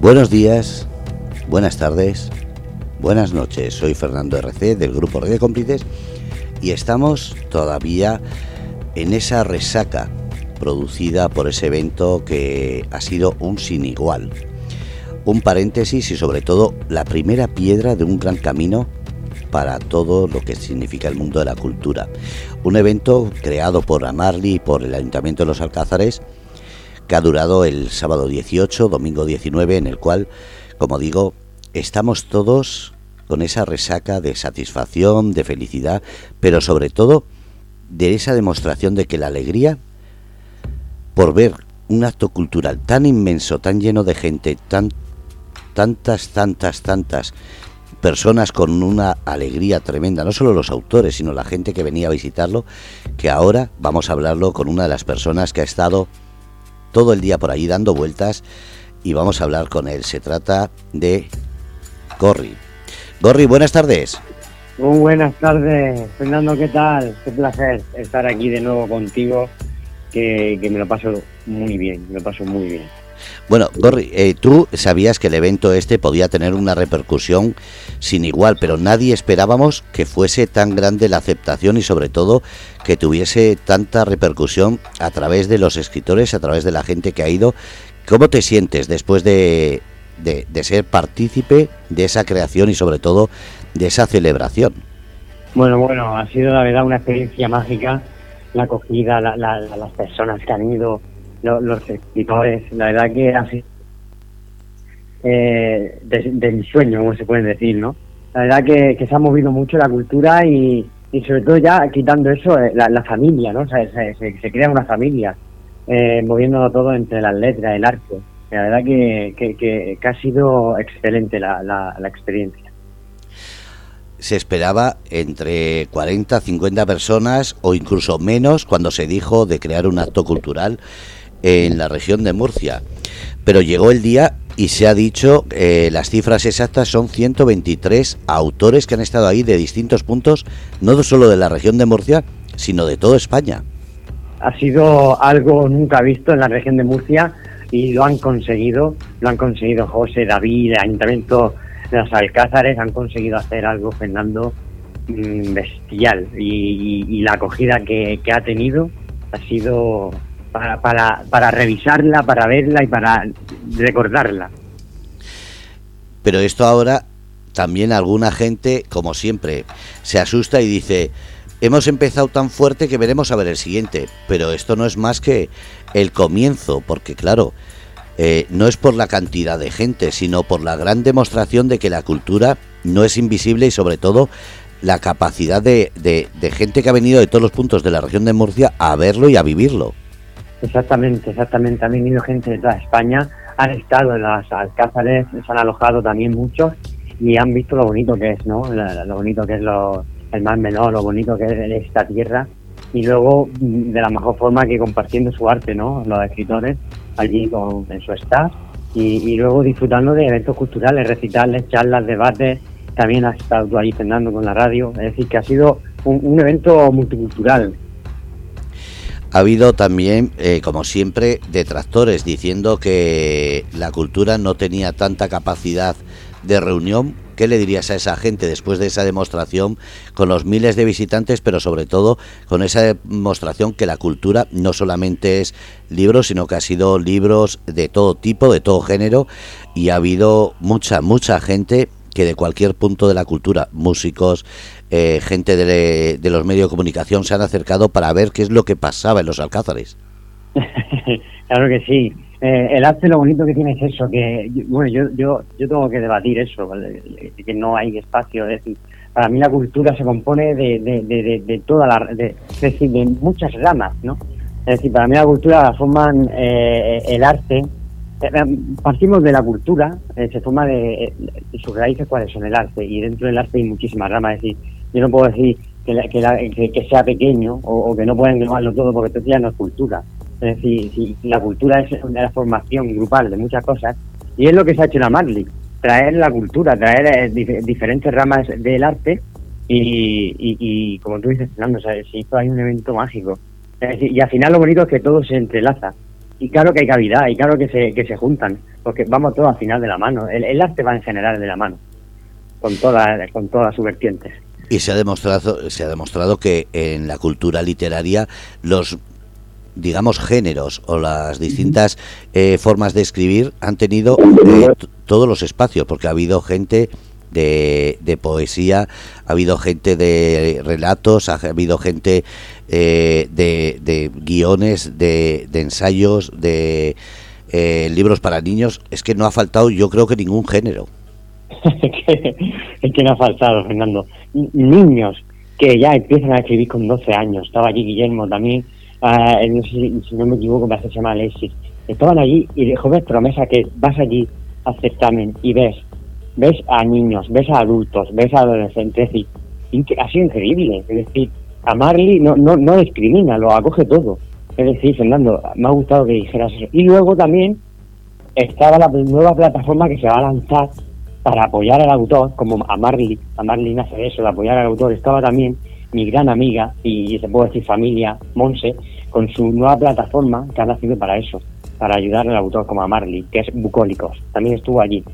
Buenos días, buenas tardes, buenas noches. Soy Fernando RC del grupo Radio Cómplices y estamos todavía en esa resaca producida por ese evento que ha sido un sin igual. Un paréntesis y sobre todo la primera piedra de un gran camino para todo lo que significa el mundo de la cultura. Un evento creado por Amarli y por el Ayuntamiento de los Alcázares que ha durado el sábado 18, domingo 19, en el cual, como digo, estamos todos con esa resaca de satisfacción, de felicidad, pero sobre todo de esa demostración de que la alegría por ver un acto cultural tan inmenso, tan lleno de gente, tan, tantas, tantas, tantas personas con una alegría tremenda, no solo los autores, sino la gente que venía a visitarlo, que ahora vamos a hablarlo con una de las personas que ha estado todo el día por ahí dando vueltas y vamos a hablar con él. Se trata de Gorri. Gorri, buenas tardes. Muy buenas tardes, Fernando, ¿qué tal? Qué placer estar aquí de nuevo contigo, que, me lo paso muy bien, me lo paso muy bien. Bueno, Gorri, eh, tú sabías que el evento este podía tener una repercusión sin igual, pero nadie esperábamos que fuese tan grande la aceptación y sobre todo que tuviese tanta repercusión a través de los escritores, a través de la gente que ha ido. ¿Cómo te sientes después de, de, ser partícipe de esa creación y sobre todo de esa celebración? Bueno, bueno, ha sido la verdad una experiencia mágica, la acogida, las personas que han ido, los, escritores, la verdad que sido eh, de, sueño, como se puede decir, ¿no? La verdad que, se ha movido mucho la cultura y, y sobre todo ya quitando eso, eh, la, familia, ¿no? O sea, se, se, crea una familia, eh, moviéndolo todo entre las letras, el arte. La verdad que, que, ha sido excelente la, la, experiencia. Se esperaba entre 40, 50 personas o incluso menos cuando se dijo de crear un acto cultural en la región de Murcia. Pero llegó el día y se ha dicho, eh, las cifras exactas son 123 autores que han estado ahí de distintos puntos, no solo de la región de Murcia, sino de toda España. Ha sido algo nunca visto en la región de Murcia y lo han conseguido, lo han conseguido José, David, el Ayuntamiento de los Alcázares, han conseguido hacer algo, Fernando, mm, bestial y, la acogida que ha tenido ha sido para, para, revisarla, para verla y para recordarla. Pero esto ahora también alguna gente, como siempre, se asusta y dice, hemos empezado tan fuerte que veremos a ver el siguiente. Pero esto no es más que el comienzo, porque claro, eh, no es por la cantidad de gente, sino por la gran demostración de que la cultura no es invisible y sobre todo la capacidad de, de gente que ha venido de todos los puntos de la región de Murcia a verlo y a vivirlo. Exactamente, exactamente. Han venido gente de toda España, han estado en las alcázares, se han alojado también muchos y han visto lo bonito que es, ¿no? Lo, bonito que es lo, el mar menor, lo bonito que es esta tierra y luego de la mejor forma que compartiendo su arte, ¿no? Los escritores allí con, en su staff y, luego disfrutando de eventos culturales, recitales, charlas, debates. También has estado tú ahí Fernando con la radio, es decir, que ha sido un, un evento multicultural ha habido también, eh, como siempre, detractores diciendo que la cultura no tenía tanta capacidad de reunión. ¿Qué le dirías a esa gente después de esa demostración con los miles de visitantes, pero sobre todo con esa demostración que la cultura no solamente es libros, sino que ha sido libros de todo tipo, de todo género, y ha habido mucha, mucha gente que de cualquier punto de la cultura, músicos, eh, gente de, los medios de comunicación se han acercado para ver qué es lo que pasaba en los alcázares. claro que sí. Eh, el arte lo bonito que tiene es eso, que bueno, yo, yo, yo tengo que debatir eso, que no hay espacio. Es decir, para mí la cultura se compone de, de, de, de toda la, de, decir, de muchas ramas, ¿no? Es decir, para mí la cultura la forman eh, el arte, eh, partimos de la cultura, se forma de, sus raíces cuáles son el arte, y dentro del arte hay muchísimas ramas, es decir, yo no puedo decir que, que, sea pequeño o, que no pueden englobarlo todo porque esto ya no es cultura. Es decir, si la cultura es una formación grupal de muchas cosas, y es lo que se ha hecho en la Marley, traer la cultura, traer diferentes ramas del arte y, y, como tú dices, Fernando, sea, se hizo ahí un evento mágico. y al final lo bonito es que todo se entrelaza y claro que hay cavidad, y claro que se, que se juntan. porque vamos todos al final de la mano. El, arte va en general de la mano, con, todas con todas sus vertientes. Y se ha demostrado, se ha demostrado que en la cultura literaria los digamos géneros o las distintas eh, formas de escribir han tenido eh, todos los espacios porque ha habido gente de, de, poesía, ha habido gente de relatos, ha habido gente eh, de, de, guiones, de, de ensayos, de eh, libros para niños, es que no ha faltado yo creo que ningún género. Es, que, no ha faltado, Fernando. Niños que ya empiezan a escribir con 12 años, estaba allí Guillermo también, uh, no sé si, no me equivoco, me hace se llama Alexis, estaban allí y de joven promesa que vas allí al certamen y ves, ves a niños, ves a adultos, ves a adolescentes, y, ha sido increíble, es decir, a Marley no, no, no discrimina, lo acoge todo. Es decir, Fernando, me ha gustado que dijeras eso. Y luego también estaba la nueva plataforma que se va a lanzar para apoyar al autor, como a Marley, a Marley nace eso, de apoyar al autor. Estaba también mi gran amiga y se puede decir familia, Monse, con su nueva plataforma que ha nacido para eso, para ayudar al autor como a Marley, que es Bucólicos. También estuvo allí.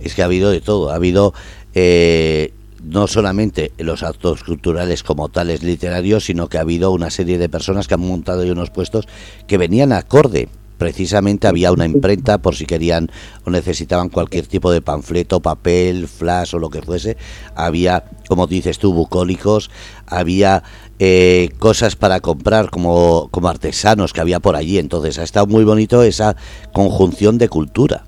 Es que ha habido de todo, ha habido eh, no solamente los actos culturales como tales literarios, sino que ha habido una serie de personas que han montado unos puestos que venían acorde. Precisamente había una imprenta por si querían o necesitaban cualquier tipo de panfleto, papel, flash o lo que fuese. Había, como dices tú, bucólicos, había eh, cosas para comprar como, como artesanos que había por allí. Entonces ha estado muy bonito esa conjunción de cultura.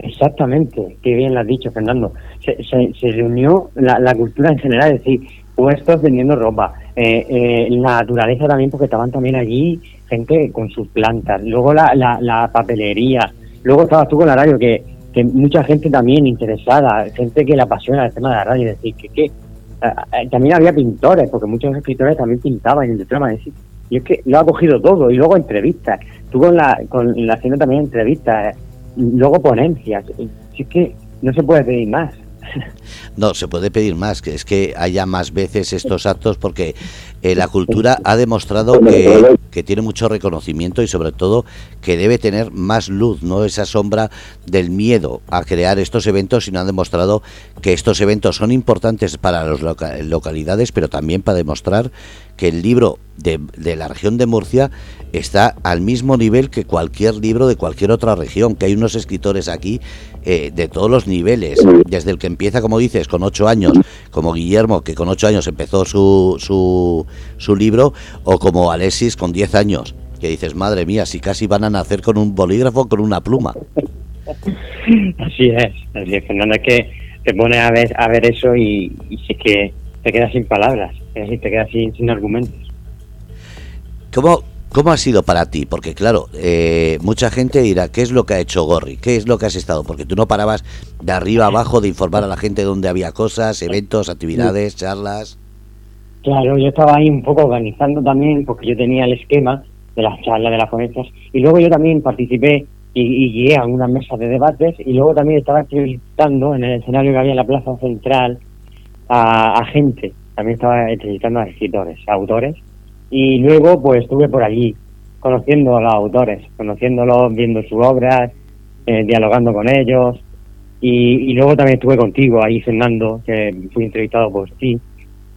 Exactamente, qué bien lo has dicho, Fernando. Se, se, reunió la, cultura en general, es decir, puestos vendiendo ropa, eh, eh, la naturaleza también, porque estaban también allí gente con sus plantas, luego la, la, papelería, luego estabas tú con la radio, que, que mucha gente también interesada, gente que le apasiona el tema de la radio, es decir, que, que eh, también había pintores, porque muchos escritores también pintaban en el trama, es decir, y es que lo ha cogido todo, y luego entrevistas, tú con la, con la haciendo también entrevistas, luego ponencias. Si es que no se puede pedir más. No, se puede pedir más, que es que haya más veces estos actos porque eh, la cultura ha demostrado que, que, tiene mucho reconocimiento y sobre todo que debe tener más luz, no esa sombra del miedo a crear estos eventos, sino ha demostrado que estos eventos son importantes para las localidades, pero también para demostrar que el libro de, de, la región de Murcia está al mismo nivel que cualquier libro de cualquier otra región, que hay unos escritores aquí eh, de todos los niveles, desde el que empieza, como dices, con ocho años, como Guillermo, que con ocho años empezó su, su, su libro, o como Alexis con diez años, que dices, madre mía, si casi van a nacer con un bolígrafo, con una pluma. Así es, así es, Fernando, es que te pone a ver, a ver eso y, y sí que te quedas sin palabras, es decir, te quedas sin, sin argumentos. ¿Cómo, ¿Cómo ha sido para ti? Porque claro, eh, mucha gente dirá, ¿qué es lo que ha hecho Gorri? ¿Qué es lo que has estado? Porque tú no parabas de arriba abajo de informar a la gente dónde había cosas, eventos, actividades, charlas. Claro, yo estaba ahí un poco organizando también, porque yo tenía el esquema de las charlas, de las ponencias, y luego yo también participé y, guié a una mesa de debates, y luego también estaba entrevistando en el escenario que había en la plaza central a, a gente, también estaba entrevistando a escritores, autores, y luego pues estuve por allí conociendo a los autores, conociéndolos, viendo sus obras, eh, dialogando con ellos y, luego también estuve contigo ahí Fernando, que fui entrevistado por ti.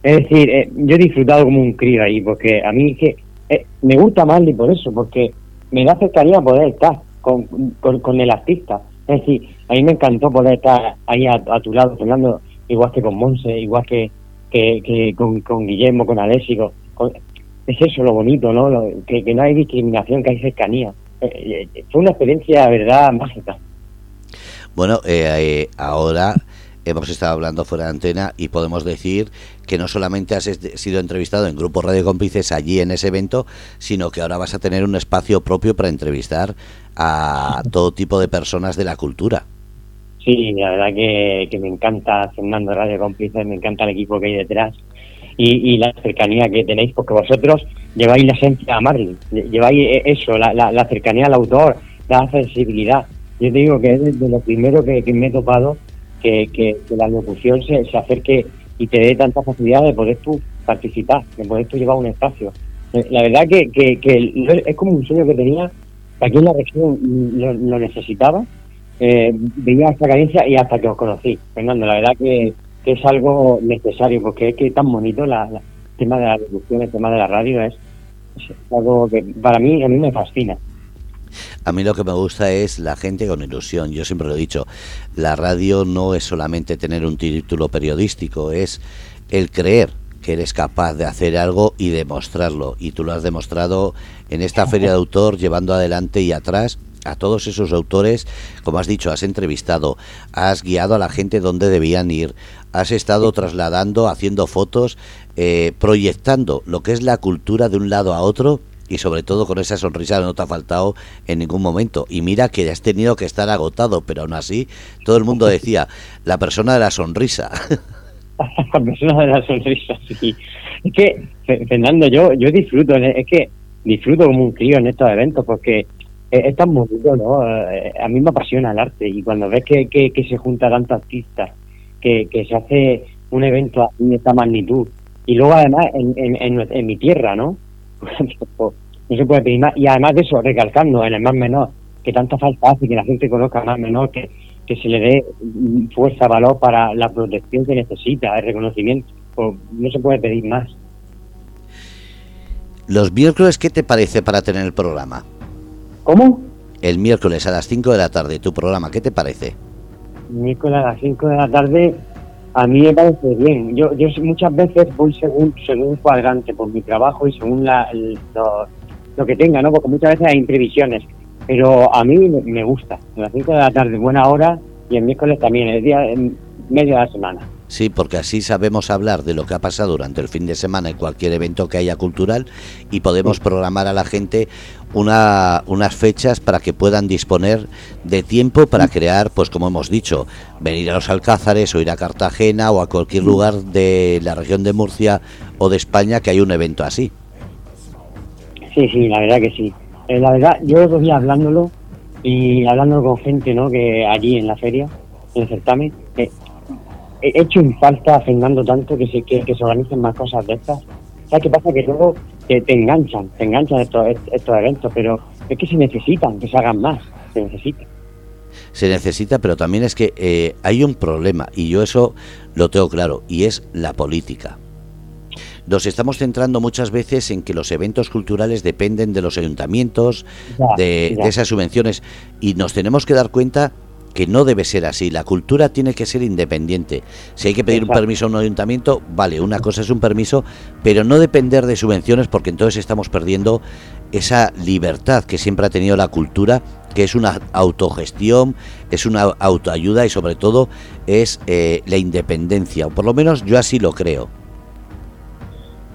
Es decir, eh, yo he disfrutado como un crío ahí porque a mí que eh, me gusta y por eso, porque me da cercanía poder estar con, con, el artista. Es decir, a mí me encantó poder estar ahí a, tu lado, Fernando, igual que con Monse, igual que, que, con, con Guillermo, con Alessi, con, es eso lo bonito, ¿no? que, no hay discriminación, que hay cercanía. Eh, eh, fue una experiencia, verdad, mágica. Bueno, eh, ahora hemos estado hablando fuera de antena y podemos decir que no solamente has sido entrevistado en Grupo Radio Cómplices allí en ese evento, sino que ahora vas a tener un espacio propio para entrevistar a todo tipo de personas de la cultura. Sí, la verdad que, que me encanta Fernando Radio Cómplices, me encanta el equipo que hay detrás y, la cercanía que tenéis, porque vosotros lleváis la esencia a Marley, lleváis e, eso, la, la, cercanía al autor, la sensibilidad. Yo te digo que es de lo primero que, me he topado que, que, la locución se, se, acerque y te dé tanta facilidad de poder tú participar, de poder tú llevar un espacio. Eh, la verdad que, que, es como un sueño que tenía, que aquí en la región lo, necesitaba eh, veía esta cadencia y hasta que os conocí. Fernando, la verdad que, es algo necesario porque es que tan bonito la, el tema de la producción, el tema de la radio es, es algo que para mí, a mí me fascina. A mí lo que me gusta es la gente con ilusión. Yo siempre lo he dicho, la radio no es solamente tener un título periodístico, es el creer que eres capaz de hacer algo y demostrarlo. Y tú lo has demostrado en esta feria de autor, llevando adelante y atrás a todos esos autores, como has dicho, has entrevistado, has guiado a la gente donde debían ir, has estado trasladando, haciendo fotos, eh, proyectando lo que es la cultura de un lado a otro y sobre todo con esa sonrisa no te ha faltado en ningún momento. Y mira que has tenido que estar agotado, pero aún así todo el mundo decía, la persona de la sonrisa. la persona de la sonrisa, sí. Es que, Fernando, yo, yo disfruto, es que disfruto como un crío en estos eventos porque es, tan bonito, ¿no? Eh, a mí me apasiona el arte y cuando ves que, que, se junta tantos artistas, que, que se hace un evento de esta magnitud y luego además en, en, en mi tierra, ¿no? no se puede pedir más. Y además de eso, recalcando en el más menor, que tanta falta hace que la gente conozca más menor, que, que se le dé fuerza, valor para la protección que necesita, el reconocimiento. Pues no se puede pedir más. Los miércoles, ¿qué te parece para tener el programa? ¿Cómo? El miércoles a las 5 de la tarde, tu programa, ¿qué te parece? Miércoles a las 5 de la tarde, a mí me parece bien. Yo, yo muchas veces voy según, según un cuadrante por mi trabajo y según la, lo, que tenga, ¿no? Porque muchas veces hay imprevisiones. Pero a mí me, gusta. A las 5 de la tarde, buena hora, y el miércoles también, el día medio de la semana. Sí, porque así sabemos hablar de lo que ha pasado durante el fin de semana en cualquier evento que haya cultural y podemos programar a la gente una, unas fechas para que puedan disponer de tiempo para crear, pues como hemos dicho, venir a los Alcázares o ir a Cartagena o a cualquier lugar de la región de Murcia o de España que hay un evento así. Sí, sí, la verdad que sí. Eh, la verdad, yo los días hablándolo y hablándolo con gente, ¿no? Que allí en la feria, en el certamen, eh, he hecho en falta, Fernando, tanto que se, que, se organicen más cosas de estas. ¿Sabes qué pasa? Que luego te, te enganchan, te enganchan estos, estos eventos, pero es que se necesitan, que se hagan más, se necesita. Se necesita, pero también es que eh, hay un problema, y yo eso lo tengo claro, y es la política. Nos estamos centrando muchas veces en que los eventos culturales dependen de los ayuntamientos, de, de esas subvenciones, y nos tenemos que dar cuenta que no debe ser así. La cultura tiene que ser independiente. Si hay que pedir un permiso a un ayuntamiento, vale, una cosa es un permiso, pero no depender de subvenciones porque entonces estamos perdiendo esa libertad que siempre ha tenido la cultura, que es una autogestión, es una autoayuda y sobre todo es eh, la independencia, o por lo menos yo así lo creo.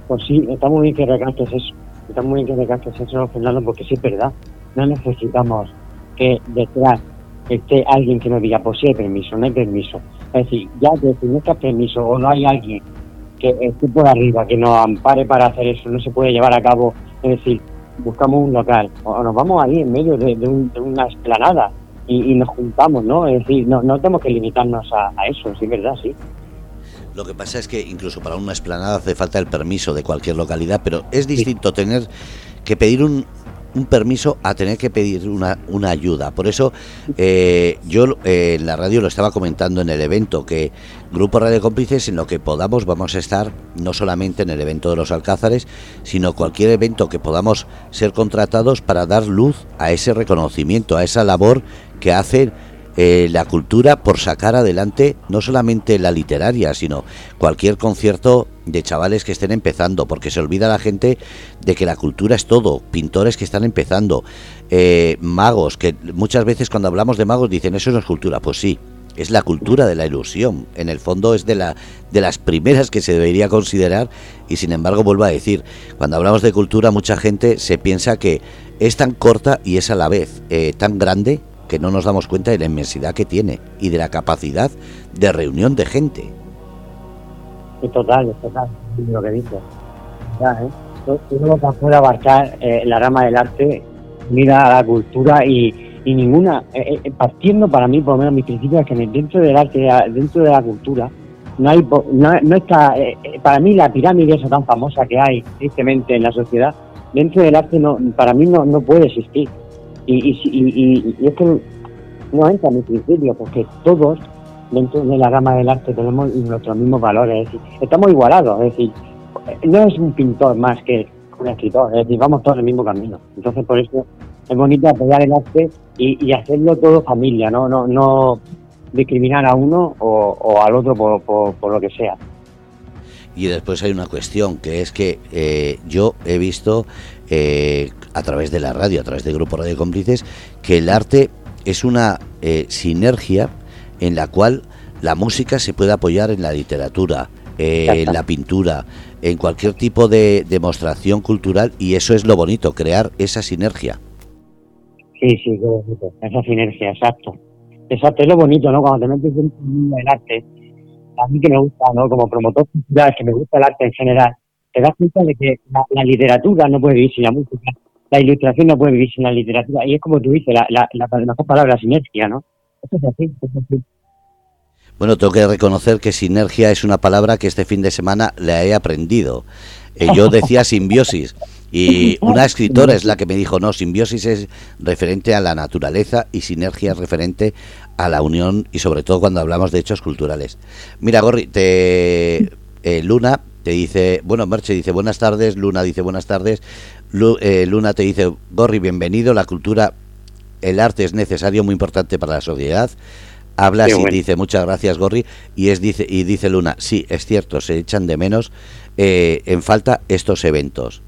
Pues sí, está muy bien que recalques eso, está muy bien que recalques eso, Fernando, porque sí es verdad, no necesitamos que detrás esté alguien que nos diga, pues sí hay permiso, no hay permiso. Es decir, ya que si no permiso o no hay alguien que esté por arriba, que nos ampare para hacer eso, no se puede llevar a cabo, es decir, buscamos un local o nos vamos ahí en medio de, una esplanada y, nos juntamos, ¿no? Es decir, no, no tenemos que limitarnos a, eso, sí, verdad, sí. Lo que pasa es que incluso para una esplanada hace falta el permiso de cualquier localidad, pero es distinto tener que pedir un, un permiso a tener que pedir una, una ayuda. Por eso eh, yo eh, en la radio lo estaba comentando en el evento, que Grupo Radio Cómplices en lo que podamos vamos a estar no solamente en el evento de los Alcázares, sino cualquier evento que podamos ser contratados para dar luz a ese reconocimiento, a esa labor que hacen eh, la cultura por sacar adelante no solamente la literaria, sino cualquier concierto de chavales que estén empezando, porque se olvida la gente de que la cultura es todo, pintores que están empezando, eh, magos, que muchas veces cuando hablamos de magos dicen eso no es cultura, pues sí, es la cultura de la ilusión. En el fondo es de, la, de las primeras que se debería considerar y sin embargo vuelvo a decir, cuando hablamos de cultura mucha gente se piensa que es tan corta y es a la vez eh, tan grande que no nos damos cuenta de la inmensidad que tiene y de la capacidad de reunión de gente. Es total, es total, lo que dices. Ya, ¿eh? Uno puede abarcar eh, la rama del arte, mira a la cultura y, ninguna, eh, eh, partiendo para mí, por lo menos mi principio es que dentro del arte, dentro de la cultura, no hay no, no está, para mí la pirámide esa tan famosa que hay tristemente en la sociedad, dentro del arte no, para mí no, no puede existir y, y, y, es que no entra en mi principio, porque todos dentro de la gama del arte tenemos nuestros mismos valores, estamos igualados, es decir, no es un pintor más que un escritor, es decir, vamos todos el mismo camino. Entonces, por eso es bonito apoyar el arte y, hacerlo todo familia, no no no discriminar a uno o, al otro por, por, lo que sea. Y después hay una cuestión, que es que eh, yo he visto eh, a través de la radio, a través del grupo Radio Cómplices, que el arte es una eh, sinergia en la cual la música se puede apoyar en la literatura, en la pintura, en cualquier tipo de demostración cultural y eso es lo bonito, crear esa sinergia. Sí, sí, qué bonito, esa sinergia, exacto. Exacto, es lo bonito, ¿no? Cuando te metes en el arte, a mí que me gusta, ¿no? Como promotor cultural, que me gusta el arte en general, te das cuenta de que la, literatura no puede vivir sin la música, la ilustración no puede vivir sin la literatura, y es como tú dices, la, la, la mejor palabra, sinergia, ¿no? Eso es así, eso es así. Bueno, tengo que reconocer que sinergia es una palabra que este fin de semana le he aprendido. Eh, yo decía simbiosis y una escritora es la que me dijo, no, simbiosis es referente a la naturaleza y sinergia es referente a la unión y sobre todo cuando hablamos de hechos culturales. Mira, Gorri, te, eh, Luna te dice, bueno, Merche dice buenas tardes, Luna dice buenas tardes, eh, Luna te dice, Gorri, bienvenido, la cultura, el arte es necesario, muy importante para la sociedad habla y dice muchas gracias Gorri y es dice y dice Luna sí es cierto se echan de menos eh, en falta estos eventos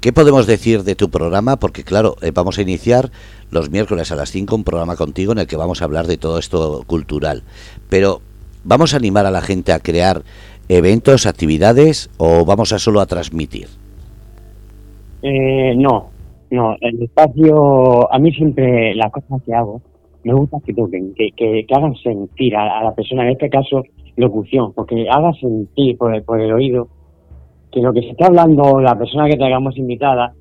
¿Qué podemos decir de tu programa? Porque claro, eh, vamos a iniciar los miércoles a las 5 un programa contigo en el que vamos a hablar de todo esto cultural. Pero, ¿vamos a animar a la gente a crear eventos, actividades o vamos a solo a transmitir? Eh, no, no. El espacio, a mí siempre las cosas que hago me gusta que toquen, que, que, hagan sentir a, la persona, en este caso locución, porque haga sentir por el, por el oído que lo que se está hablando la persona que traigamos invitada,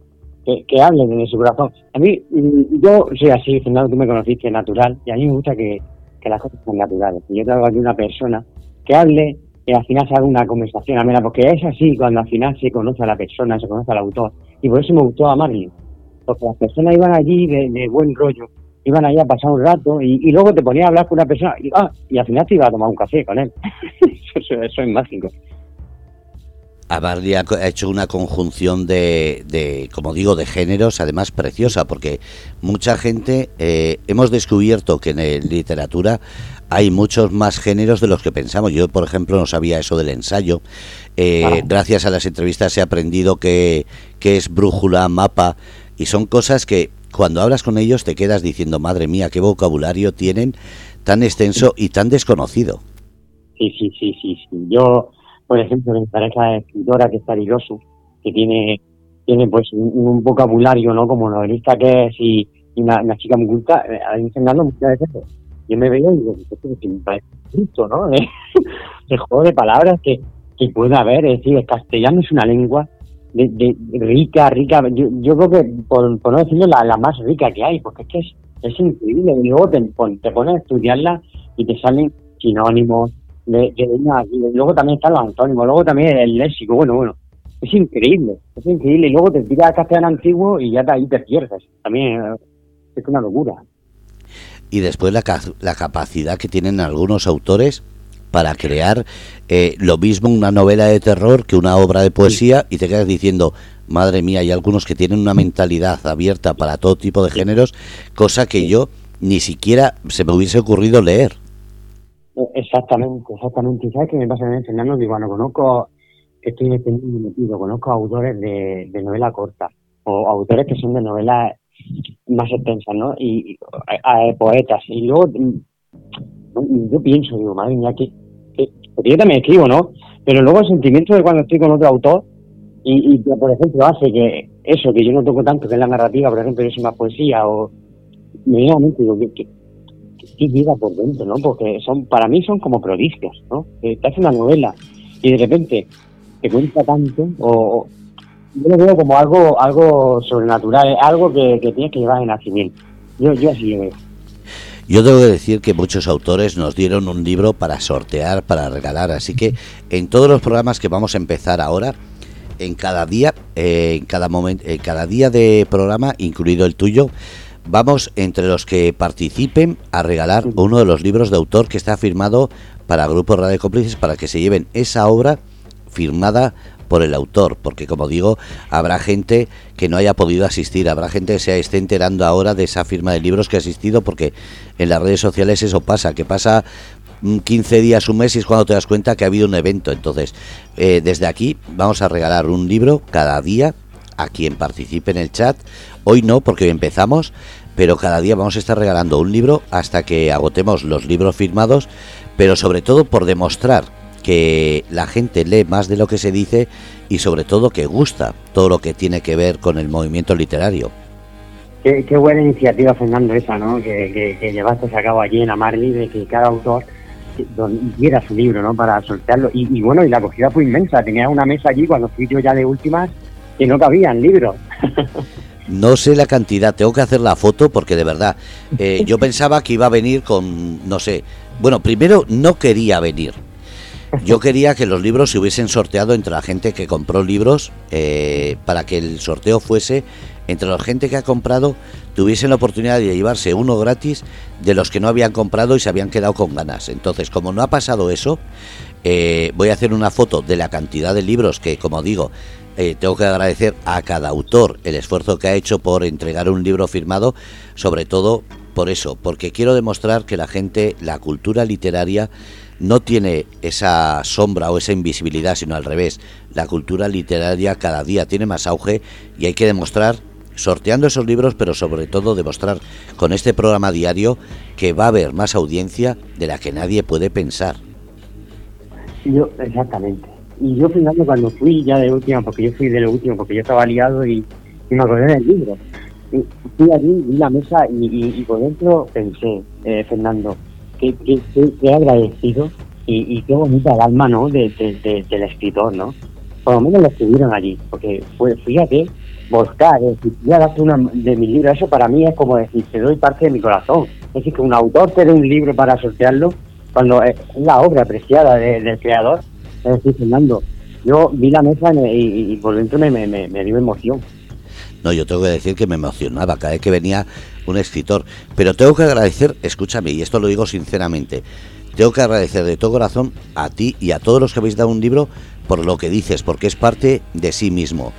que, que hablen de su corazón. A mí, mm, yo soy así, Fernando, tú me conociste natural, y a mí me gusta que, las cosas sean naturales. Yo traigo aquí una persona que hable y al final se haga una conversación amena, porque es así cuando al final se conoce a la persona, se conoce al autor. Y por eso me gustó a Marley, porque las personas iban allí de buen rollo, iban allá a pasar un rato y, luego te ponía a hablar con una persona y, ah, y al final te iba a tomar un café con él. eso, es mágico. Abarli ha hecho una conjunción de, de, como digo, de géneros, además preciosa, porque mucha gente eh, hemos descubierto que en literatura hay muchos más géneros de los que pensamos. Yo, por ejemplo, no sabía eso del ensayo. Eh. Gracias a las entrevistas he aprendido que, que es brújula, mapa, y son cosas que cuando hablas con ellos te quedas diciendo, madre mía, qué vocabulario tienen tan extenso y tan desconocido. Sí, sí, sí, sí. sí. Yo, por ejemplo, mi pareja escritora que es Tarirosu, que tiene tiene pues un, vocabulario, ¿no? Como novelista que es y, una, chica muy culta, eh, enseñando muchas veces. Yo me veo y digo, esto ¿no? El juego de palabras que, que puede haber, es decir, el castellano es una lengua de, rica, rica, yo, yo, creo que por, no decirlo la, más rica que hay, porque es que es, increíble. Y luego te, te pones a estudiarla y te salen sinónimos, de, de, luego también están los antónimos, luego también el léxico, bueno, bueno, es increíble, es increíble. Y luego te tiras a castellano antiguo y ya ahí te pierdes. También es una locura. Y después la, la capacidad que tienen algunos autores para crear eh, lo mismo una novela de terror que una obra de poesía y te quedas diciendo, madre mía, hay algunos que tienen una mentalidad abierta para todo tipo de géneros, cosa que yo ni siquiera se me hubiese ocurrido leer. E, exactamente, exactamente. ¿Sabes qué me pasa en Fernando? Digo, bueno, conozco, estoy metido, conozco autores de, novela corta o autores que son de novelas más extensas, ¿no? Y, poetas. Y luego mm, yo pienso, digo, madre mía, que yo también escribo, ¿no? Pero luego el sentimiento de cuando estoy con otro autor y, y por ejemplo, hace que eso, que yo no toco tanto, que es la narrativa, por ejemplo, yo soy más poesía o me viene a digo, que, que, por dentro, ¿no? Porque son, para mí son como prodigios, ¿no? te hace una novela y de repente te cuenta tanto o, yo lo veo como algo algo sobrenatural, algo que, que tienes que llevar en nacimiento. Yo, yo así lo veo. Yo debo decir que muchos autores nos dieron un libro para sortear, para regalar, así que en todos los programas que vamos a empezar ahora, en cada día, eh, en cada momento, en cada día de programa, incluido el tuyo, Vamos, entre los que participen, a regalar uno de los libros de autor que está firmado para Grupo Radio Cómplices para que se lleven esa obra firmada por el autor, porque como digo, habrá gente que no haya podido asistir, habrá gente que se esté enterando ahora de esa firma de libros que ha asistido, porque en las redes sociales eso pasa, que pasa 15 días, un mes y es cuando te das cuenta que ha habido un evento. Entonces, eh, desde aquí vamos a regalar un libro cada día a quien participe en el chat. Hoy no, porque hoy empezamos, pero cada día vamos a estar regalando un libro hasta que agotemos los libros firmados, pero sobre todo por demostrar que la gente lee más de lo que se dice y sobre todo que gusta todo lo que tiene que ver con el movimiento literario. Qué, buena iniciativa, Fernando, esa, ¿no? Que, que, llevaste a cabo allí en Amarli, de que cada autor diera su libro, ¿no? Para sortearlo. Y, bueno, y la acogida fue inmensa. Tenía una mesa allí cuando fui yo ya de últimas que no cabían libros. No sé la cantidad, tengo que hacer la foto porque de verdad, eh, yo pensaba que iba a venir con, no sé, bueno, primero no quería venir. Yo quería que los libros se hubiesen sorteado entre la gente que compró libros eh, para que el sorteo fuese entre la gente que ha comprado tuviesen la oportunidad de llevarse uno gratis de los que no habían comprado y se habían quedado con ganas. Entonces, como no ha pasado eso, eh, voy a hacer una foto de la cantidad de libros que, como digo, eh, tengo que agradecer a cada autor el esfuerzo que ha hecho por entregar un libro firmado, sobre todo por eso, porque quiero demostrar que la gente, la cultura literaria, no tiene esa sombra o esa invisibilidad, sino al revés. La cultura literaria cada día tiene más auge y hay que demostrar, sorteando esos libros, pero sobre todo demostrar con este programa diario que va a haber más audiencia de la que nadie puede pensar. Yo, exactamente y yo fijando cuando fui ya de última, porque yo fui de lo último, porque yo estaba liado y, me acordé del libro. Y fui allí, vi la mesa y, por dentro pensé, eh, Fernando, qué, qué, qué, agradecido y, qué bonita el alma ¿no? De, del escritor, ¿no? Por lo menos lo escribieron allí, porque fue, fíjate, buscar, es decir, voy a darte una de mis libros, eso para mí es como decir, te doy parte de mi corazón. Es decir, que un autor te dé un libro para sortearlo, cuando es la obra apreciada del creador, es decir, Fernando, yo vi la mesa y, por dentro me, me, dio emoción. No, yo tengo que decir que me emocionaba cada vez que venía un escritor. Pero tengo que agradecer, escúchame, y esto lo digo sinceramente, tengo que agradecer de todo corazón a ti y a todos los que habéis dado un libro por lo que dices, porque es parte de sí mismo.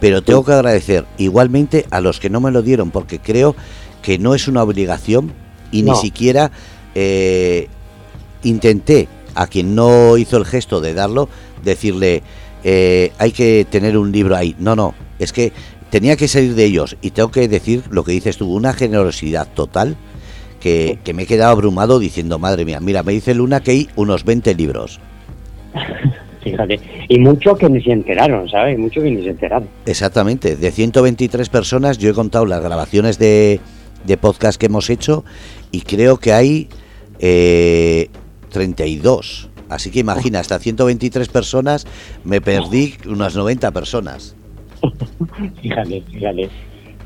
Pero tengo que agradecer igualmente a los que no me lo dieron, porque creo que no es una obligación y ni siquiera eh, intenté a quien no hizo el gesto de darlo, decirle, eh, hay que tener un libro ahí. No, no, es que tenía que salir de ellos y tengo que decir lo que dices tú, una generosidad total que, me he quedado abrumado diciendo, madre mía, mira, me dice Luna que hay unos 20 libros. Fíjate, y muchos que ni se enteraron, ¿sabes? Muchos que ni se enteraron. Exactamente, de 123 personas, yo he contado las grabaciones de, de podcast que hemos hecho y creo que hay eh, 32. Así que imagina, hasta 123 personas me perdí unas 90 personas. fíjate, fíjate.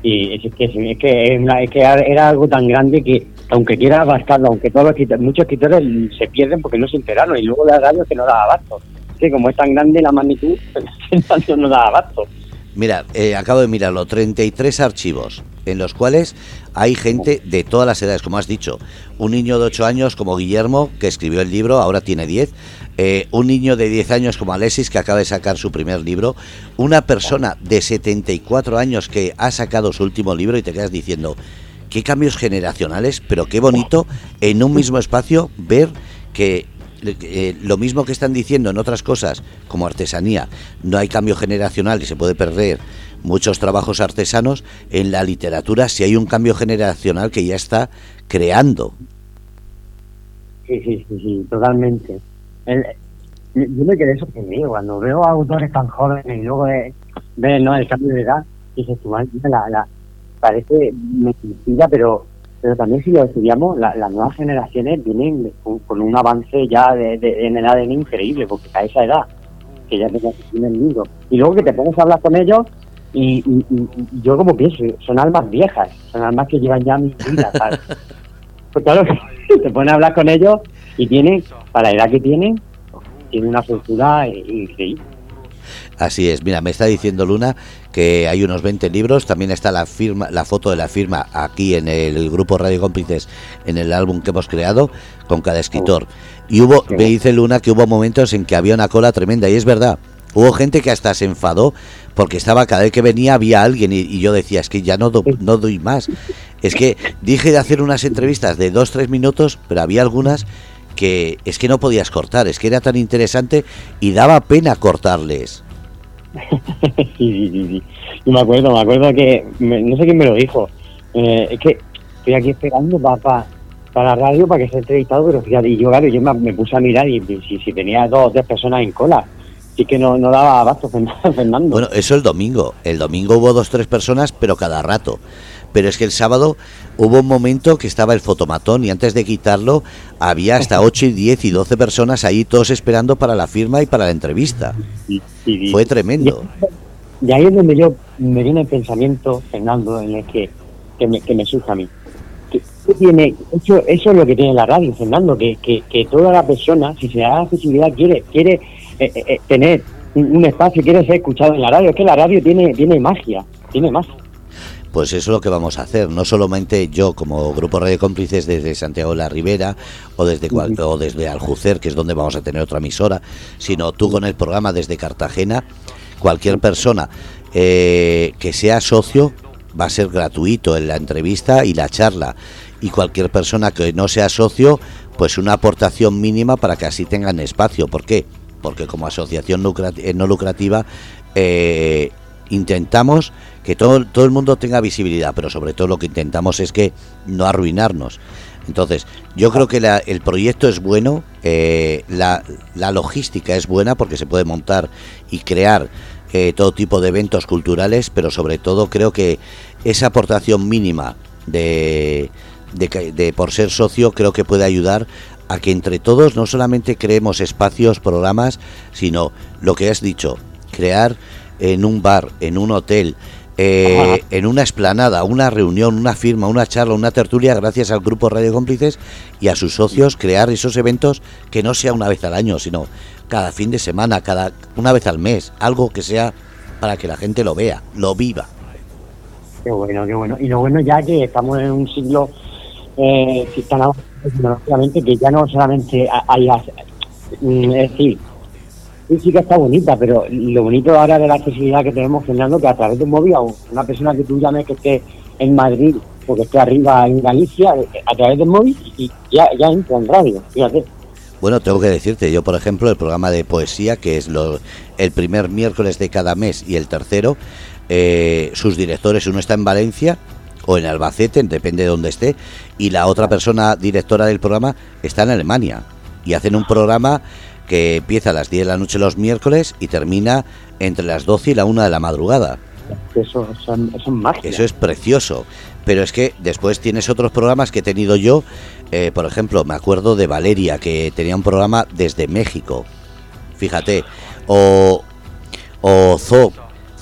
Y es que, es que, era algo tan grande que, aunque quiera abarcarlo, aunque todos los muchos escritores se pierden porque no se enteraron y luego la radio que no da abasto. Que como es tan grande la magnitud, no da abasto. Mira, eh, acabo de mirarlo, 33 archivos en los cuales hay gente de todas las edades, como has dicho. Un niño de 8 años como Guillermo, que escribió el libro, ahora tiene 10. Eh, un niño de 10 años como Alexis, que acaba de sacar su primer libro. Una persona de 74 años que ha sacado su último libro y te quedas diciendo, qué cambios generacionales, pero qué bonito en un mismo espacio ver que eh, lo mismo que están diciendo en otras cosas, como artesanía, no hay cambio generacional y se puede perder muchos trabajos artesanos, en la literatura si hay un cambio generacional que ya está creando. Sí, sí, sí, sí totalmente. yo me quedé sorprendido cuando veo a autores tan jóvenes y luego ves ¿no? el cambio de edad, la, la, parece mentira, pero pero también si lo estudiamos, las nuevas generaciones vienen con, un avance ya de, en el ADN increíble, porque a esa edad, que ya te el libro, y luego que te pones a hablar con ellos y, yo como pienso, son almas viejas, son almas que llevan ya mi vida, ¿sabes? pues claro, te pones a hablar con ellos y tienen, para la edad que tienen, tienen una cultura increíble. Así es, mira, me está diciendo Luna que hay unos 20 libros, también está la firma, la foto de la firma aquí en el grupo Radio Cómplices, en el álbum que hemos creado, con cada escritor. Y hubo, me dice Luna que hubo momentos en que había una cola tremenda, y es verdad, hubo gente que hasta se enfadó porque estaba cada vez que venía había alguien y, yo decía, es que ya no, no doy más. Es que dije de hacer unas entrevistas de dos, tres minutos, pero había algunas que es que no podías cortar, es que era tan interesante y daba pena cortarles. sí, sí, sí, sí. me acuerdo, me acuerdo que, no sé quién me lo dijo, eh, es que estoy aquí esperando para para la radio para que sea entrevistado, pero y yo, claro, yo me, puse a mirar y si, tenía dos o tres personas en cola, sí que no, no daba abasto Fernando. Bueno, eso el domingo, el domingo hubo dos o tres personas, pero cada rato. Pero es que el sábado hubo un momento que estaba el fotomatón y antes de quitarlo había hasta 8 y 10 y 12 personas ahí todos esperando para la firma y para la entrevista. Fue tremendo. Y ahí es donde yo me viene el pensamiento, Fernando, en el que, que, me, que me surge a mí. Que, tiene, eso, eso es lo que tiene la radio, Fernando, que, que, que toda la persona, si se da accesibilidad, quiere, quiere eh, eh, eh, tener un, un, espacio, quiere ser escuchado en la radio. Es que la radio tiene, tiene magia, tiene magia pues eso es lo que vamos a hacer. No solamente yo como Grupo Radio Cómplices desde Santiago de la Ribera o desde, o desde Aljucer, que es donde vamos a tener otra emisora, sino tú con el programa desde Cartagena. Cualquier persona eh, que sea socio va a ser gratuito en la entrevista y la charla. Y cualquier persona que no sea socio, pues una aportación mínima para que así tengan espacio. ¿Por qué? Porque como asociación eh, no lucrativa eh, intentamos que todo, todo el mundo tenga visibilidad, pero sobre todo lo que intentamos es que no arruinarnos. Entonces, yo creo que el proyecto es bueno, eh, la, la, logística es buena porque se puede montar y crear eh, todo tipo de eventos culturales, pero sobre todo creo que esa aportación mínima de, de por ser socio creo que puede ayudar a que entre todos no solamente creemos espacios, programas, sino lo que has dicho, crear en un bar, en un hotel, eh, en una esplanada, una reunión, una firma, una charla, una tertulia, gracias al grupo Radio Cómplices y a sus socios, crear esos eventos que no sea una vez al año, sino cada fin de semana, cada una vez al mes, algo que sea para que la gente lo vea, lo viva. Qué bueno, qué bueno. Y lo bueno ya que estamos en un siglo eh, que ya no solamente hay, es decir, que está bonita, pero lo bonito ahora de la accesibilidad que tenemos, Fernando, que a través de un móvil, una persona que tú llames que esté en Madrid o que esté arriba en Galicia, a través del móvil y ya, ya entra en radio, fíjate. Bueno, tengo que decirte, yo por ejemplo, el programa de poesía, que es lo, el primer miércoles de cada mes y el tercero, eh, sus directores, uno está en Valencia o en Albacete, depende de dónde esté, y la otra persona directora del programa está en Alemania. Y hacen un programa que empieza a las 10 de la noche los miércoles y termina entre las 12 y la 1 de la madrugada. Eso, Eso es precioso. Pero es que después tienes otros programas que he tenido yo. Eh, por ejemplo, me acuerdo de Valeria, que tenía un programa desde México. Fíjate. O, o Zo,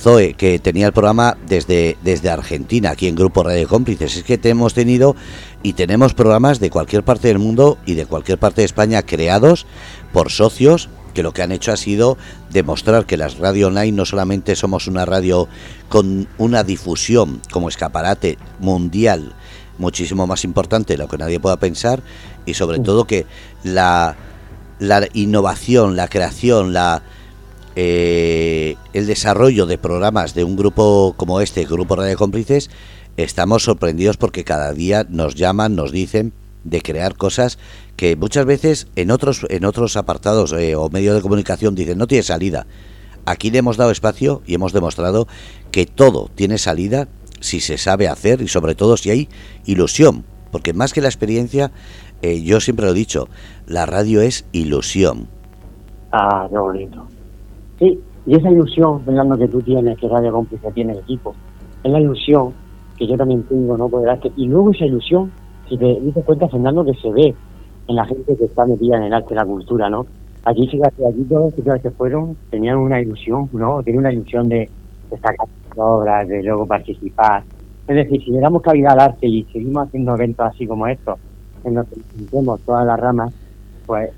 Zoe, que tenía el programa desde, desde Argentina, aquí en Grupo Radio Cómplices. Es que hemos tenido y tenemos programas de cualquier parte del mundo y de cualquier parte de España creados por socios que lo que han hecho ha sido demostrar que las radio online no solamente somos una radio con una difusión como escaparate mundial muchísimo más importante de lo que nadie pueda pensar y sobre todo que la, la innovación, la creación, la eh, el desarrollo de programas de un grupo como este, Grupo Radio Cómplices, estamos sorprendidos porque cada día nos llaman, nos dicen de crear cosas que muchas veces en otros en otros apartados eh, o medios de comunicación dicen no tiene salida. Aquí le hemos dado espacio y hemos demostrado que todo tiene salida si se sabe hacer y sobre todo si hay ilusión, porque más que la experiencia, eh, yo siempre lo he dicho, la radio es ilusión. Ah, qué bonito. Sí, y esa ilusión, Fernando, que tú tienes, que Radio Cómplice tiene el equipo, es la ilusión que yo también tengo, ¿no? Poder y luego esa ilusión, si te dices cuenta, Fernando, que se ve en la gente que está metida en el arte y la cultura, ¿no? Allí, fíjate, allí todos los que fueron tenían una ilusión, ¿no? Tenían una ilusión de, sacar obras, de luego participar. Es decir, si le damos cabida al arte y seguimos haciendo eventos así como estos, en los que todas las ramas, pues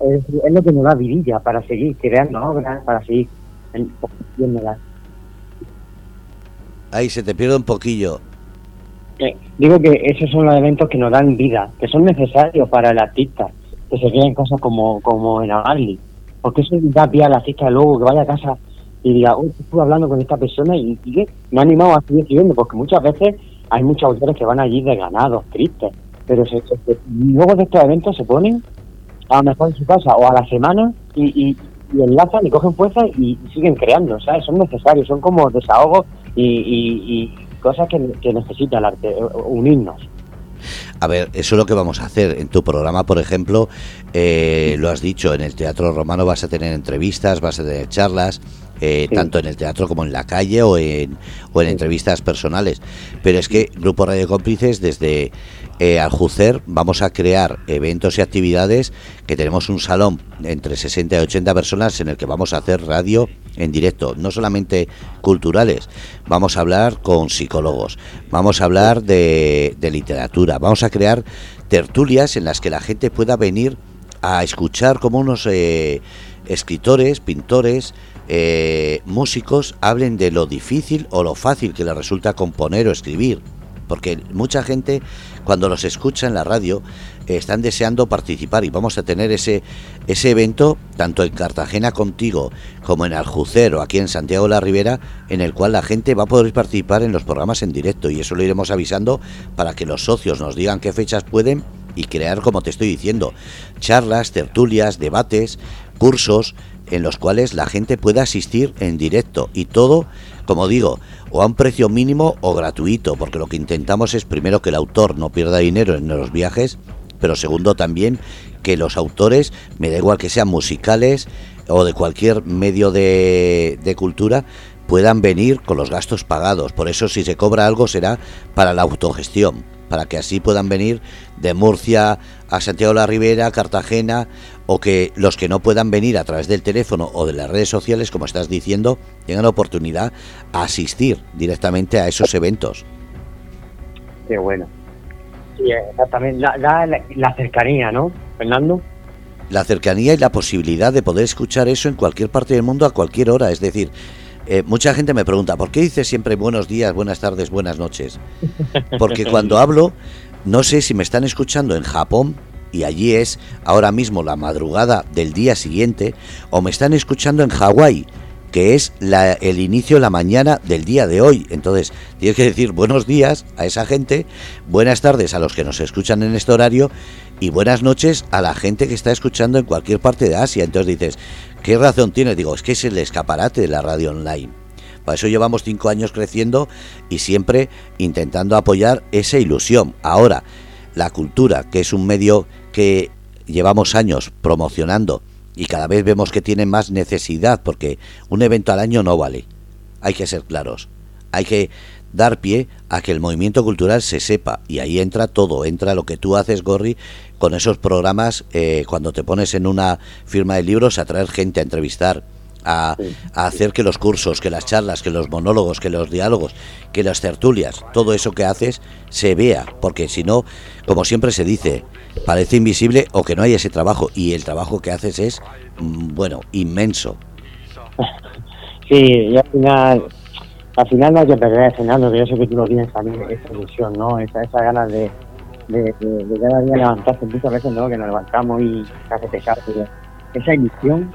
es, es, lo que nos da vidilla para seguir creando obras, para seguir viéndolas. Ahí se te pierde un poquillo. Eh, digo que esos son los eventos que nos dan vida, que son necesarios para el artista, que se quede en casa como, como en Agali. Porque eso da pie al artista luego que vaya a casa y diga, uy, estuve hablando con esta persona y, me ha animado a seguir escribiendo, porque muchas veces hay muchos autores que van allí desganados, tristes, pero luego de estos eventos se ponen a lo mejor en su casa o a la semana y, y, enlazan y cogen fuerza y, siguen creando, ¿sabes? Son necesarios, son como desahogos y, cosas que, que necesita el arte, unirnos. A ver, eso es lo que vamos a hacer. En tu programa, por ejemplo, eh, lo has dicho, en el Teatro Romano vas a tener entrevistas, vas a tener charlas, eh, tanto en el teatro como en la calle o en, o en entrevistas personales. Pero es que Grupo Radio Cómplices, desde eh, Aljucer, vamos a crear eventos y actividades que tenemos un salón entre 60 y 80 personas en el que vamos a hacer radio en directo, no solamente culturales, vamos a hablar con psicólogos, vamos a hablar de, literatura, vamos a crear tertulias en las que la gente pueda venir a escuchar como unos eh, escritores, pintores, eh, músicos hablen de lo difícil o lo fácil que les resulta componer o escribir. Porque mucha gente cuando los escucha en la radio están deseando participar y vamos a tener ese, ese evento tanto en Cartagena contigo como en Aljucer o aquí en Santiago de la Ribera en el cual la gente va a poder participar en los programas en directo y eso lo iremos avisando para que los socios nos digan qué fechas pueden y crear, como te estoy diciendo, charlas, tertulias, debates, cursos en los cuales la gente pueda asistir en directo y todo, como digo, o a un precio mínimo o gratuito, porque lo que intentamos es primero que el autor no pierda dinero en los viajes, pero segundo también que los autores, me da igual que sean musicales o de cualquier medio de, de cultura, puedan venir con los gastos pagados. Por eso si se cobra algo será para la autogestión, para que así puedan venir de Murcia a Santiago de la Ribera, Cartagena, o que los que no puedan venir a través del teléfono o de las redes sociales, como estás diciendo, tengan la oportunidad a asistir directamente a esos eventos. Qué bueno. Sí, exactamente. La, la, cercanía, ¿no, Fernando? La cercanía y la posibilidad de poder escuchar eso en cualquier parte del mundo a cualquier hora. Es decir, eh, mucha gente me pregunta, ¿por qué dices siempre buenos días, buenas tardes, buenas noches? Porque cuando hablo, no sé si me están escuchando en Japón, y allí es ahora mismo la madrugada del día siguiente, o me están escuchando en Hawái, que es la, el inicio de la mañana del día de hoy. Entonces, tienes que decir buenos días a esa gente, buenas tardes a los que nos escuchan en este horario y buenas noches a la gente que está escuchando en cualquier parte de Asia. Entonces dices, ¿qué razón tienes? Digo, es que es el escaparate de la radio online. Para eso llevamos cinco años creciendo y siempre intentando apoyar esa ilusión. Ahora, la cultura, que es un medio que llevamos años promocionando y cada vez vemos que tiene más necesidad porque un evento al año no vale. Hay que ser claros. Hay que dar pie a que el movimiento cultural se sepa y ahí entra todo, entra lo que tú haces, Gorri, con esos programas eh, cuando te pones en una firma de libros a traer gente a entrevistar, a, a, hacer que los cursos, que las charlas, que los monólogos, que los diálogos, que las tertulias, todo eso que haces se vea, porque si no, como siempre se dice, parece invisible o que no hay ese trabajo y el trabajo que haces es, mm, bueno, inmenso. Sí, y al final, al final no hay que perder, Fernando, que yo sé que tú lo tienes también, esa ilusión, ¿no? Esa, esa ganas de, de, cada día levantarse, muchas veces, ¿no? Que nos levantamos y hace pesado, esa ilusión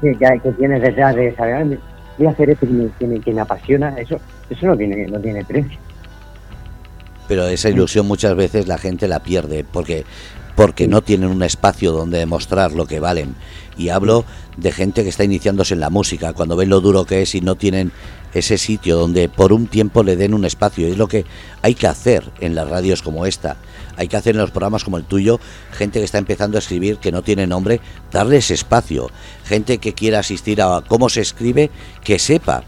que, que tienes detrás de saber, voy a hacer esto que que me, apasiona, eso, eso no tiene, no tiene precio. Pero esa ilusión muchas veces la gente la pierde porque porque no tienen un espacio donde demostrar lo que valen. Y hablo de gente que está iniciándose en la música, cuando ven lo duro que es y no tienen ese sitio donde por un tiempo le den un espacio. Y es lo que hay que hacer en las radios como esta. Hay que hacer en los programas como el tuyo, gente que está empezando a escribir, que no tiene nombre, darles espacio. Gente que quiera asistir a cómo se escribe, que sepa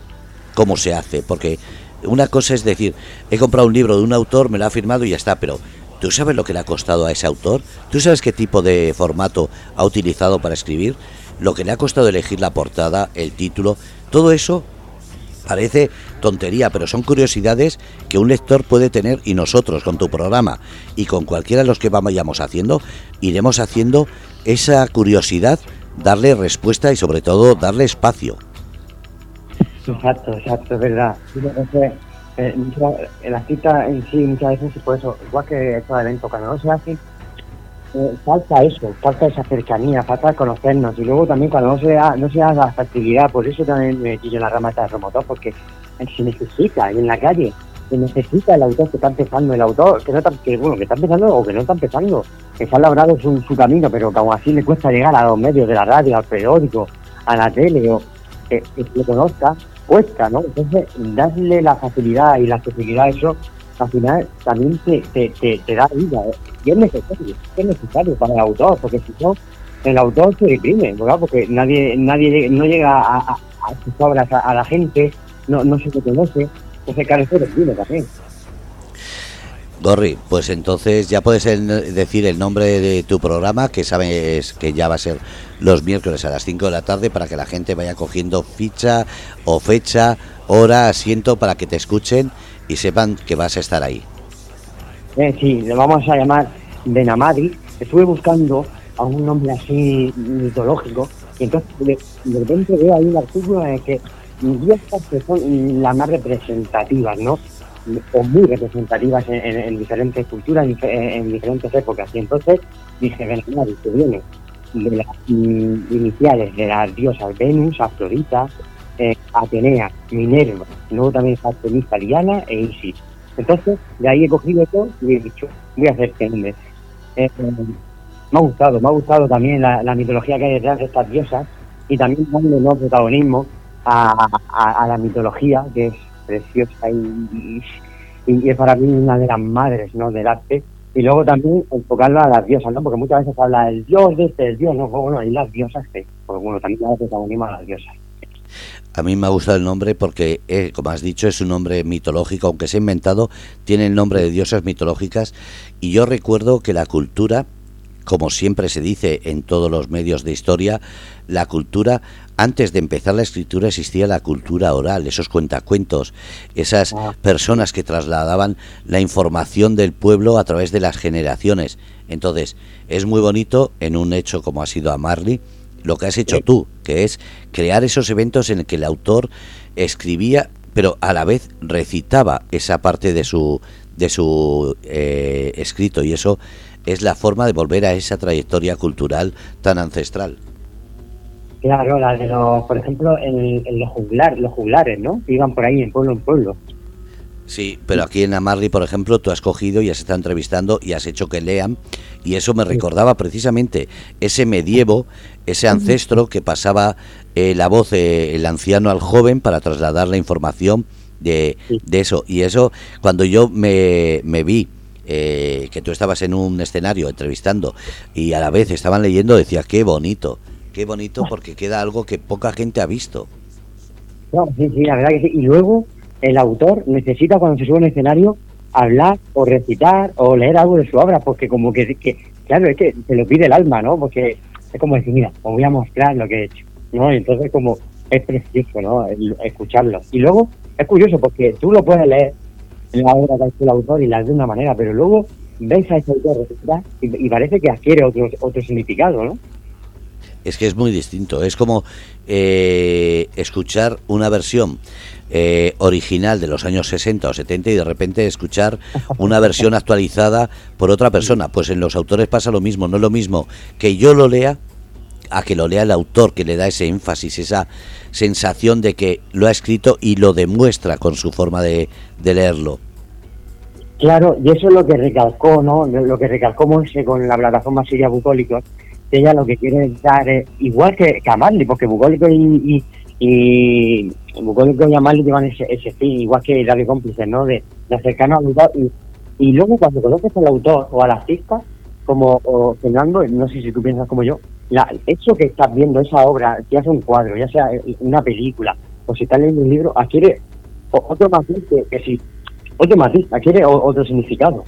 cómo se hace. Porque una cosa es decir, he comprado un libro de un autor, me lo ha firmado y ya está, pero ¿tú sabes lo que le ha costado a ese autor? ¿Tú sabes qué tipo de formato ha utilizado para escribir? Lo que le ha costado elegir la portada, el título, todo eso parece tontería, pero son curiosidades que un lector puede tener y nosotros con tu programa y con cualquiera de los que vayamos haciendo, iremos haciendo esa curiosidad, darle respuesta y sobre todo darle espacio. Exacto, exacto, es verdad. Eh, el artista en sí muchas veces, por eso, igual que estos eventos, cuando no se hacen, eh, falta eso, falta esa cercanía, falta conocernos. Y luego también cuando no se da, no se da la facilidad, por eso también me metí en la rama de promotor, porque se necesita en la calle, se necesita el autor que está empezando, el autor que no está, que, bueno, que está empezando o que no está empezando, que se ha labrado su, su camino, pero que aún así le cuesta llegar a los medios de la radio, al periódico, a la tele, o que, que lo conozca, cuesta, ¿no? Entonces, darle la facilidad y la accesibilidad a eso, al final también te, te, te, da vida. ¿eh? Y es necesario, es necesario para el autor, porque si no, el autor se deprime, ¿verdad? Porque nadie nadie no llega a, a, sus obras a, la gente, no, no se conoce, entonces claro, se deprime también. Gorri, pues entonces ya puedes decir el nombre de tu programa, que sabes que ya va a ser los miércoles a las 5 de la tarde, para que la gente vaya cogiendo ficha o fecha, hora, asiento, para que te escuchen y sepan que vas a estar ahí. Eh, sí, le vamos a llamar Benamadri. Estuve buscando a un nombre así mitológico, y entonces de, repente veo ahí un artículo en el que diosas que son las más representativas, ¿no? O muy representativas en, diferentes culturas, en, diferentes épocas. Y entonces dije, Venus, que viene de las mm, iniciales de las diosas Venus, Afrodita, eh, Atenea, Minerva, luego también está Artemisa, Diana e Isis. Entonces, de ahí he cogido esto y he dicho, voy a hacer este eh, me ha gustado, me ha gustado también la, mitología que hay detrás de estas diosas y también dándole nuevo protagonismo a, a la mitología, que es preciosa y, es para mí una de las madres ¿no? del arte. Y luego también enfocarlo a las diosas, ¿no? porque muchas veces habla del dios de este, el dios, no, pues bueno, y las diosas que, pues bueno, también da protagonismo a las diosas. A mí me ha gustado el nombre porque, eh, como has dicho, es un nombre mitológico, aunque se ha inventado, tiene el nombre de diosas mitológicas. Y yo recuerdo que la cultura, como siempre se dice en todos los medios de historia, la cultura antes de empezar la escritura existía la cultura oral, esos cuentacuentos, esas ah. personas que trasladaban la información del pueblo a través de las generaciones. Entonces, es muy bonito en un hecho como ha sido a Marley, lo que has hecho tú, que es crear esos eventos en el que el autor escribía, pero a la vez recitaba esa parte de su, de su eh, escrito, y eso es la forma de volver a esa trayectoria cultural tan ancestral. Claro, la de los, por ejemplo, en, los, juglar, los juglares, ¿no? iban por ahí en pueblo en pueblo. Sí, pero aquí en Amarli, por ejemplo, tú has cogido y has estado entrevistando y has hecho que lean, y eso me recordaba precisamente ese medievo, ese ancestro que pasaba eh, la voz el anciano al joven para trasladar la información de, de eso. Y eso, cuando yo me, me vi eh, que tú estabas en un escenario entrevistando y a la vez estaban leyendo, decía, qué bonito, Qué bonito porque queda algo que poca gente ha visto. No, sí, sí, la verdad que sí. Y luego el autor necesita cuando se sube a un escenario hablar o recitar o leer algo de su obra, porque como que, claro, es que se lo pide el alma, ¿no? Porque es como decir, mira, os voy a mostrar lo que he hecho, ¿no? Y entonces como es precioso, ¿no? escucharlo. Y luego es curioso porque tú lo puedes leer en la obra que ha hecho el autor y la de una manera, pero luego ves a ese autor y, y parece que adquiere otro, otro significado, ¿no? Es que es muy distinto. Es como eh, escuchar una versión eh, original de los años 60 o 70 y de repente escuchar una versión actualizada por otra persona. Pues en los autores pasa lo mismo, no es lo mismo que yo lo lea a que lo lea el autor, que le da ese énfasis, esa sensación de que lo ha escrito y lo demuestra con su forma de, leerlo. Claro, y eso es lo que recalcó, ¿no? Lo que recalcó Monse con la plataforma Siria Bucólicos, ella lo que quiere dar es, igual que, que porque Bucólico y, y, y Bucólico y Amarli llevan ese, ese fin, igual que Radio Cómplices, ¿no? De, acercarnos al autor y, y luego cuando conoces al autor o al artista, como Fernando, no sé si tú piensas como yo, la, eso que estás viendo, esa obra, ya sea un cuadro, ya sea una película, o si estás leyendo un libro, adquiere otro matiz que, que si, otro matiz, adquiere otro significado.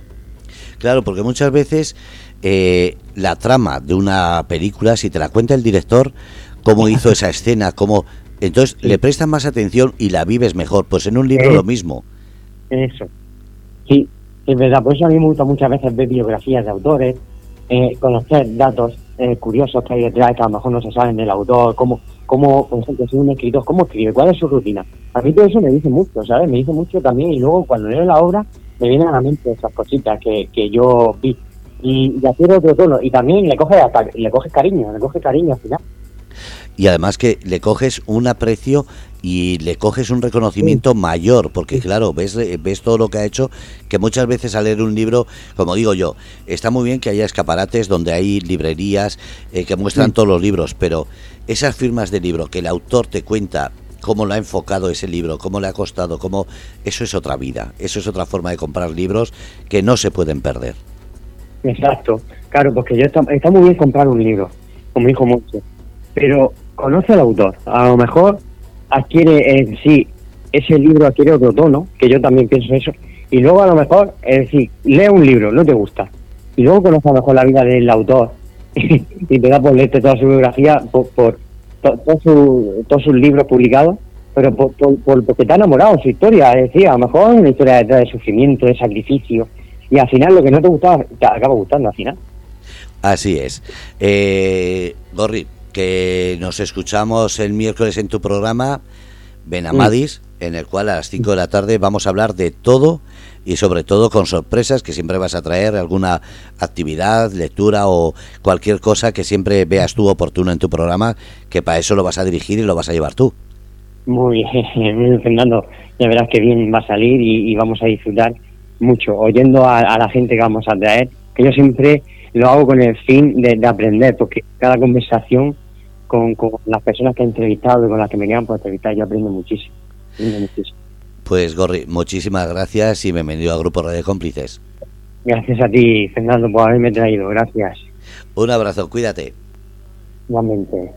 Claro, porque muchas veces eh, la trama de una película, si te la cuenta el director, cómo hizo esa escena, cómo... Entonces le prestas más atención y la vives mejor. Pues en un libro lo mismo. Eso. Sí, es verdad. Por eso a mí me gusta muchas veces ver biografías de autores, eh, conocer datos eh, curiosos que hay detrás que a lo mejor no se saben del autor, cómo, cómo, por ejemplo, si un escritor, cómo escribe, cuál es su rutina. A mí todo eso me dice mucho, ¿sabes? Me dice mucho también y luego cuando leo la obra me vienen a la mente esas cositas que, que yo vi. Y, y hacer otro tono y también le coge le coge cariño, le coge cariño al final. Y además que le coges un aprecio y le coges un reconocimiento mayor, porque claro, ves, ves todo lo que ha hecho, que muchas veces al leer un libro, como digo yo, está muy bien que haya escaparates donde hay librerías eh, que muestran todos los libros, pero esas firmas de libro que el autor te cuenta cómo lo ha enfocado ese libro, cómo le ha costado, cómo eso es otra vida, eso es otra forma de comprar libros que no se pueden perder. Exacto, claro, porque yo está, muy bien comprar un libro, como dijo mucho, pero conoce al autor. A lo mejor adquiere sí ese libro adquiere otro tono, que yo también pienso eso, y luego a lo mejor, es decir, lee un libro, no te gusta, y luego conoce mejor la vida del autor y te da por leerte toda su biografía, por todos sus libros publicados, pero por, porque te ha enamorado de su historia, es decir, a lo mejor una historia de, de sufrimiento, de sacrificio, y al final lo que no te gustaba te acaba gustando al final. Así es. Eh, Gorri, que nos escuchamos el miércoles en tu programa Benamadis, mm. En el cual a las 5 de la tarde vamos a hablar de todo y sobre todo con sorpresas que siempre vas a traer, alguna actividad, lectura o cualquier cosa que siempre veas tú oportuno en tu programa, que para eso lo vas a dirigir y lo vas a llevar tú. Muy bien, Fernando. Ya verás que bien va a salir y, vamos a disfrutar mucho, oyendo a, a, la gente que vamos a traer, que yo siempre lo hago con el fin de, aprender, porque cada conversación con, las personas que he entrevistado y con las que me quedan por entrevistar, yo aprendo muchísimo, Pues Gorri, muchísimas gracias y bienvenido al Grupo Radio Cómplices. Gracias a ti, Fernando, por haberme traído. Gracias. Un abrazo, cuídate. Igualmente.